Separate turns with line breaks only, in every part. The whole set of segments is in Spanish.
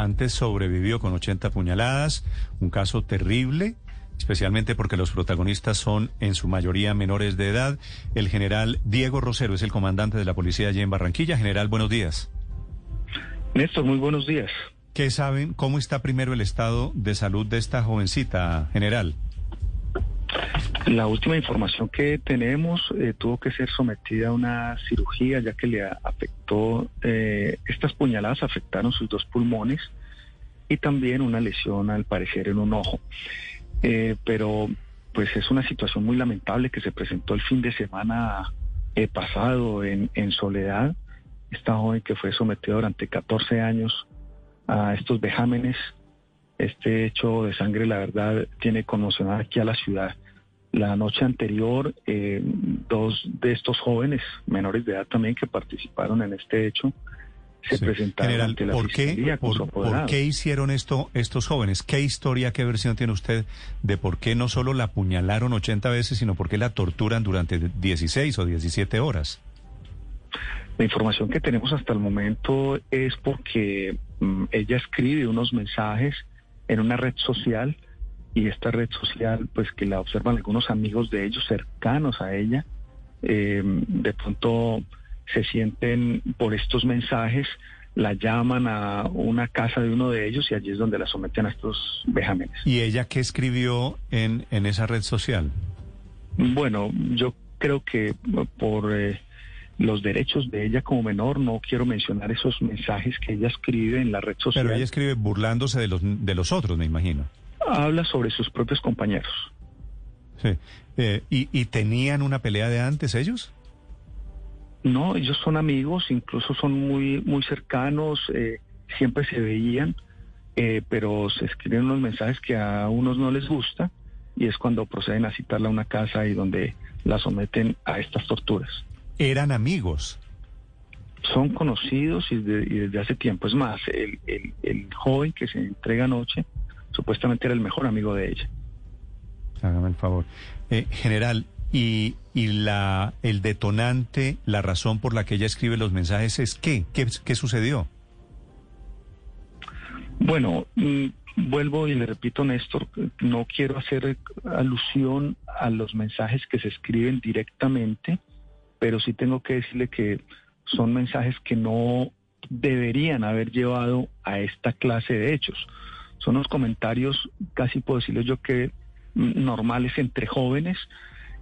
Antes sobrevivió con 80 puñaladas, un caso terrible, especialmente porque los protagonistas son en su mayoría menores de edad. El general Diego Rosero es el comandante de la policía allí en Barranquilla. General, buenos días.
Néstor, muy buenos días.
¿Qué saben? ¿Cómo está primero el estado de salud de esta jovencita, general?
La última información que tenemos eh, tuvo que ser sometida a una cirugía ya que le afectó, eh, estas puñaladas afectaron sus dos pulmones y también una lesión al parecer en un ojo. Eh, pero pues es una situación muy lamentable que se presentó el fin de semana pasado en, en Soledad. Esta joven que fue sometida durante 14 años a estos vejámenes. Este hecho de sangre, la verdad, tiene conmocionada aquí a la ciudad. La noche anterior, eh, dos de estos jóvenes, menores de edad también, que participaron en este hecho, se
Sí.
presentaron
General,
ante la
¿por qué, por, por qué hicieron esto estos jóvenes? ¿Qué historia, qué versión tiene usted de por qué no solo la apuñalaron 80 veces, sino por qué la torturan durante 16 o 17 horas?
La información que tenemos hasta el momento es porque mm, ella escribe unos mensajes en una red social y esta red social, pues que la observan algunos amigos de ellos cercanos a ella, eh, de pronto se sienten por estos mensajes, la llaman a una casa de uno de ellos y allí es donde la someten a estos vejámenes.
¿Y ella qué escribió en, en esa red social?
Bueno, yo creo que por eh, los derechos de ella como menor, no quiero mencionar esos mensajes que ella escribe en la red social.
Pero ella escribe burlándose de los, de los otros, me imagino.
Habla sobre sus propios compañeros.
Sí. Eh, ¿y, ¿Y tenían una pelea de antes ellos?
No, ellos son amigos, incluso son muy, muy cercanos, eh, siempre se veían, eh, pero se escriben unos mensajes que a unos no les gusta y es cuando proceden a citarla a una casa y donde la someten a estas torturas.
Eran amigos.
son conocidos y, de- y desde hace tiempo. Es más, el, el- el joven que se entrega anoche supuestamente era el mejor amigo de ella.
Hágame el favor. Eh, general, ¿y, y la, el detonante, la razón por la que ella escribe los mensajes es qué? ¿Qué, qué sucedió?
Bueno, mm, vuelvo y le repito, Néstor, no quiero hacer alusión a los mensajes que se escriben directamente, pero sí tengo que decirle que son mensajes que no deberían haber llevado a esta clase de hechos. Son los comentarios, casi puedo decirles yo que mm, normales entre jóvenes,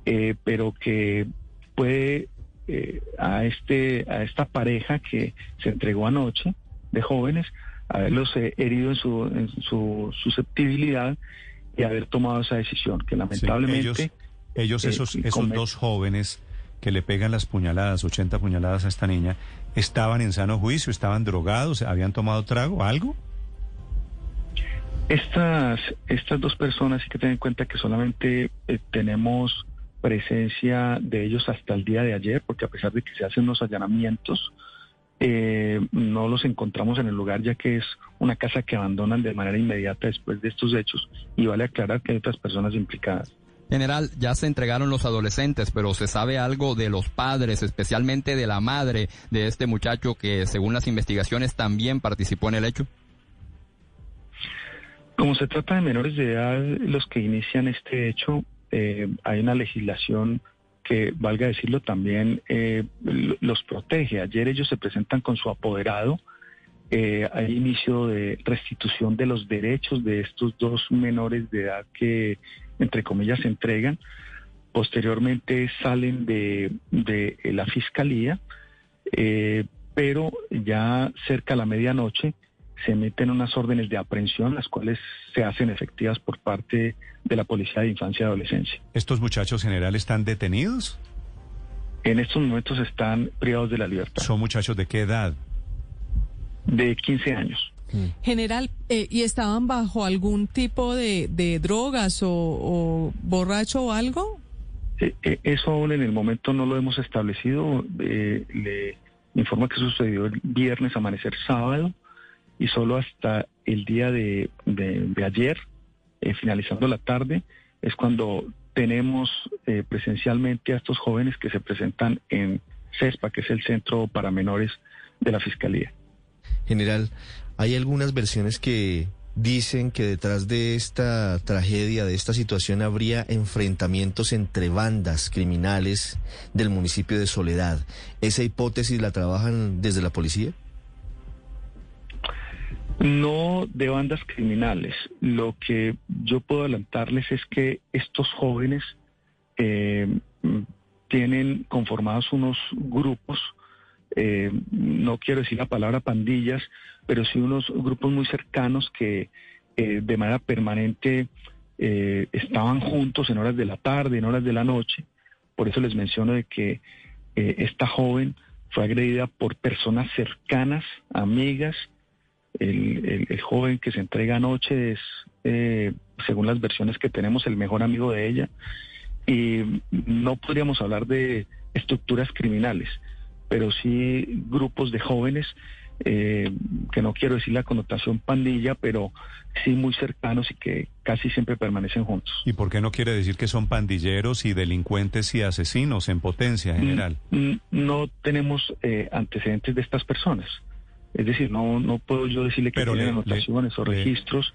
eh, pero que puede eh, a este a esta pareja que se entregó anoche de jóvenes haberlos eh, herido en su, en su susceptibilidad y haber tomado esa decisión que
Sí,
lamentablemente
ellos, ellos esos, esos dos jóvenes que le pegan las puñaladas, 80 puñaladas a esta niña, ¿estaban en sano juicio? ¿Estaban drogados? ¿Habían tomado trago? ¿Algo?
Estas, estas dos personas hay que tener en cuenta que solamente eh, tenemos presencia de ellos hasta el día de ayer, porque a pesar de que se hacen unos allanamientos, eh, no los encontramos en el lugar, ya que es una casa que abandonan de manera inmediata después de estos hechos. Y vale aclarar que hay otras personas implicadas.
General, ya se entregaron los adolescentes, pero ¿se sabe algo de los padres, especialmente de la madre de este muchacho que, según las investigaciones, también participó en el hecho?
Como se trata de menores de edad los que inician este hecho, eh, hay una legislación que, valga decirlo, también eh, los protege. Ayer ellos se presentan con su apoderado. Eh, hay inicio de restitución de los derechos de estos dos menores de edad que, entre comillas, se entregan. Posteriormente salen de, de la fiscalía, eh, pero ya cerca a la medianoche se emiten unas órdenes de aprehensión, las cuales se hacen efectivas por parte de la Policía de Infancia y Adolescencia.
¿Estos muchachos general están detenidos?
En estos momentos están privados de la libertad,
¿Son muchachos de qué edad?
De 15 años.
General, eh, ¿y estaban bajo algún tipo de, de drogas o, o borracho o algo?
Eh, eh, eso aún en el momento no lo hemos establecido. Eh, le informa que sucedió el viernes, amanecer sábado, y solo hasta el día de, de- de ayer, finalizando la tarde, es cuando tenemos eh, presencialmente a estos jóvenes que se presentan en CESPA, que es el Centro para Menores de la Fiscalía.
General, hay algunas versiones que dicen que detrás de esta tragedia, de esta situación, habría enfrentamientos entre bandas criminales del municipio de Soledad. ¿Esa hipótesis la trabajan desde la policía?
No de bandas criminales. Lo que yo puedo adelantarles es que estos jóvenes eh, tienen conformados unos grupos, eh, no quiero decir la palabra pandillas, pero sí unos grupos muy cercanos que de manera permanente eh, estaban juntos en horas de la tarde, en horas de la noche. Por eso les menciono de que eh, esta joven fue agredida por personas cercanas, amigas, el, el- el joven que se entrega anoche es, eh, según las versiones que tenemos, el mejor amigo de ella. Y no podríamos hablar de estructuras criminales, pero sí grupos de jóvenes, eh, que no quiero decir la connotación pandilla, pero sí muy cercanos y que casi siempre permanecen juntos.
¿Y por qué no quiere decir que son pandilleros y delincuentes y asesinos en potencia, general?
Mm, No tenemos eh, antecedentes de estas personas. Es decir, no, no puedo yo decirle que
Pero
tienen
le-
anotaciones o
le-
registros,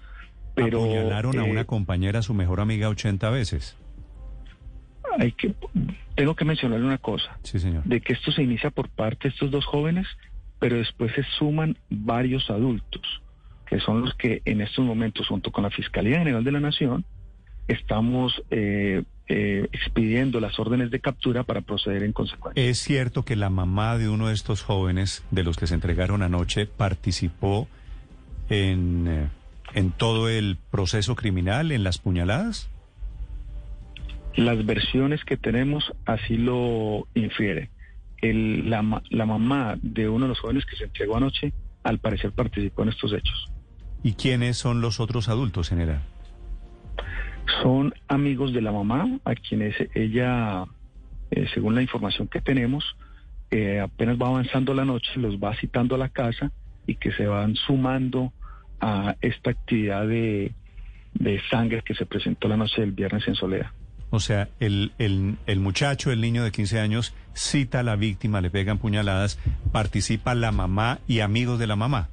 pero
Apuñalaron a
eh,
una compañera, su mejor amiga, 80 veces.
Hay que, tengo que mencionarle una cosa,
Sí, señor.
de que esto se inicia por parte de estos dos jóvenes, pero después se suman varios adultos, que son los que en estos momentos, junto con la Fiscalía General de la Nación, estamos eh, eh, expidiendo las órdenes de captura para proceder en consecuencia.
¿Es cierto que la mamá de uno de estos jóvenes, de los que se entregaron anoche, participó en, eh, en todo el proceso criminal, en las puñaladas?
Las versiones que tenemos así lo infieren. El- la, ma- la mamá de uno de los jóvenes que se entregó anoche, al parecer participó en estos hechos.
¿Y quiénes son los otros adultos, general?
Son amigos de la mamá, a quienes ella, eh, según la información que tenemos, eh, apenas va avanzando la noche, los va citando a la casa y que se van sumando a esta actividad de, de sangre que se presentó la noche del viernes en Soledad.
O sea, el, el, el muchacho, el niño de 15 años, cita a la víctima, le pegan puñaladas, participa la mamá y amigos de la mamá.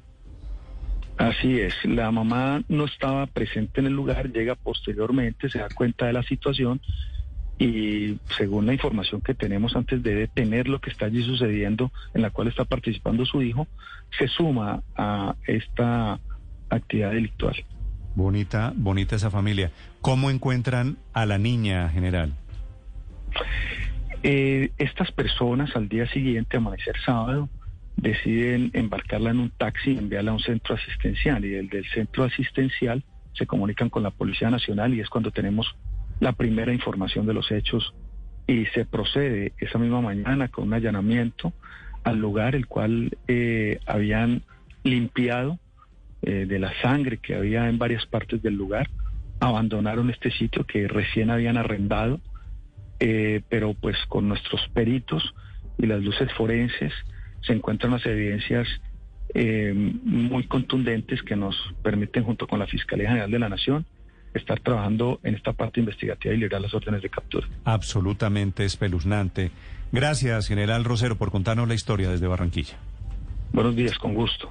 Así es, la mamá no estaba presente en el lugar, llega posteriormente, se da cuenta de la situación y según la información que tenemos antes de detener lo que está allí sucediendo, en la cual está participando su hijo, se suma a esta actividad delictual.
Bonita, bonita esa familia. ¿Cómo encuentran a la niña, general?
Eh, estas personas al día siguiente, amanecer sábado, deciden embarcarla en un taxi y enviarla a un centro asistencial. Y desde el centro asistencial se comunican con la Policía Nacional y es cuando tenemos la primera información de los hechos y se procede esa misma mañana con un allanamiento al lugar el cual eh, habían limpiado eh, de la sangre que había en varias partes del lugar. Abandonaron este sitio que recién habían arrendado, eh, pero pues con nuestros peritos y las luces forenses se encuentran las evidencias eh, muy contundentes que nos permiten, junto con la Fiscalía General de la Nación, estar trabajando en esta parte investigativa y liberar las órdenes de captura.
Absolutamente espeluznante. Gracias, general Rosero, por contarnos la historia desde Barranquilla.
Buenos días, con gusto.